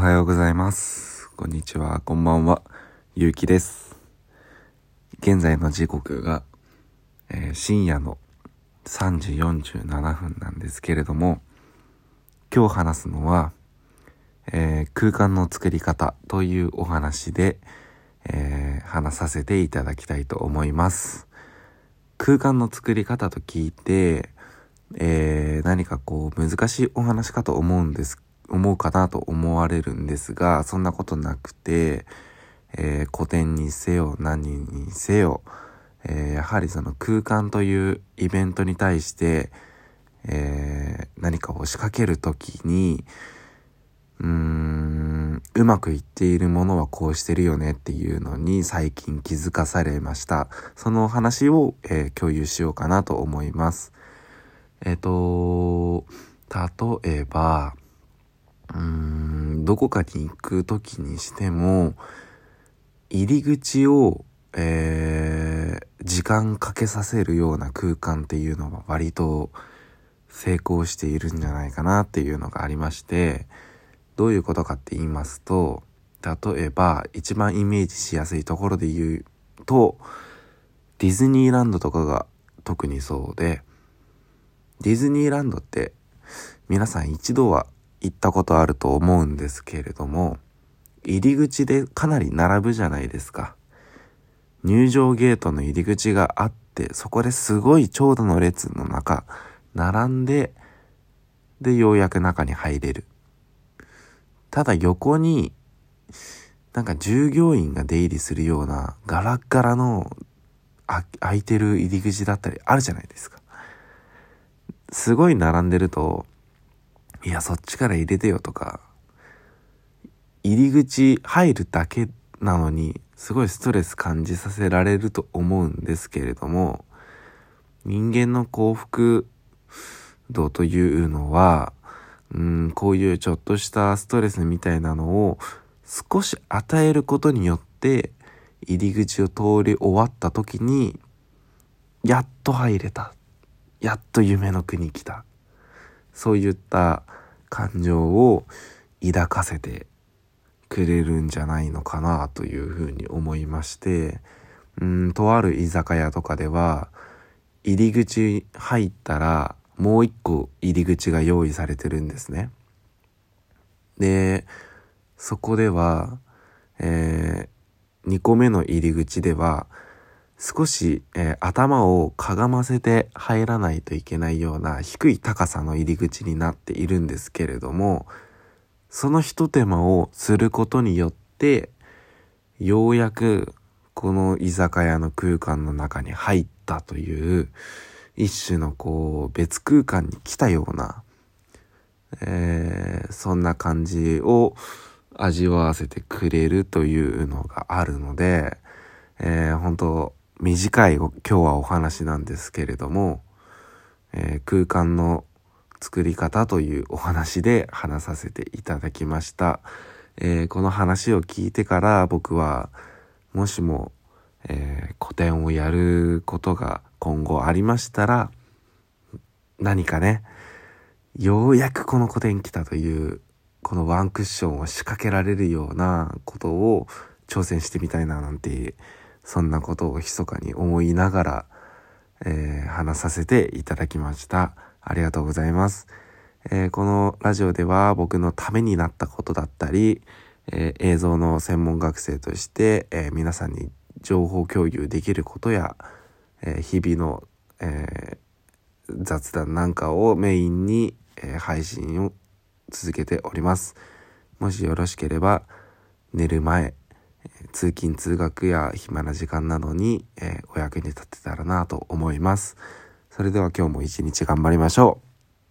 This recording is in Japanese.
はようございます。こんにちは、こんばんは。ゆうきです。現在の時刻が、えー深夜の3時47分なんですけれども、今日話すのは、えー空間の作り方というお話で、えー話させていただきたいと思います。空間の作り方と聞いて、えー何かこう難しいお話かと思うんです、思うかなと思われるんですが、そんなことなくて、えー古典にせよ何にせよ、えーやはりその空間というイベントに対して、えー何かを仕掛けるときに、うーん、うまくいっているものはこうしてるよねっていうのに最近気づかされました。その話を、えー共有しようかなと思います。えっ、と、例えば、うーん、どこかに行くときにしても、入り口を、えー時間かけさせるような空間っていうのは割と成功しているんじゃないかなっていうのがありまして、どういうことかって言いますと、例えば一番イメージしやすいところで言うと、ディズニーランドとかが特にそうで、ディズニーランドって皆さん一度は行ったことあると思うんですけれども、入り口でかなり並ぶじゃないですか。入場ゲートの入り口があって、そこですごい長蛇の列の中、並んで、で、ようやく中に入れる。ただ横に、なんか従業員が出入りするようなガラッガラのあ開いてる入り口だったりあるじゃないですか。すごい並んでると、いや、そっちから入れてよとか、入り口入るだけなのに、すごいストレス感じさせられると思うんですけれども、人間の幸福度というのは、うん、こういうちょっとしたストレスみたいなのを少し与えることによって、入り口を通り終わった時に、やっと入れた。やっと夢の国来た。そういった感情を抱かせてくれるんじゃないのかなというふうに思いまして、うん、とある居酒屋とかでは、入り口入ったら、もう一個入り口が用意されてるんですね。で、そこでは、えー、2個目の入り口では、少し、えー頭をかがませて入らないといけないような低い高さの入り口になっているんですけれども、その一手間をすることによって、ようやくこの居酒屋の空間の中に入ったという、一種のこう別空間に来たような、えーそんな感じを味わわせてくれるというのがあるので、えー本当短い今日はお話なんですけれども、えー空間の作り方というお話で話させていただきました。えーこの話を聞いてから僕はもしも、えー個展をやることが今後ありましたら何かねようやくこの個展来たというこのワンクッションを仕掛けられるようなことを挑戦してみたいななんてそんなことを密かに思いながら、えー話させていただきました。ありがとうございます。えーこのラジオでは僕のためになったことだったり、えー映像の専門学生として、えー皆さんに情報共有できることや、えー日々の、えー雑談なんかをメインに、えー配信を続けております。もしよろしければ寝る前、通勤通学や暇な時間などに、えーお役に立てたらなと思います。それでは今日も一日頑張りましょう。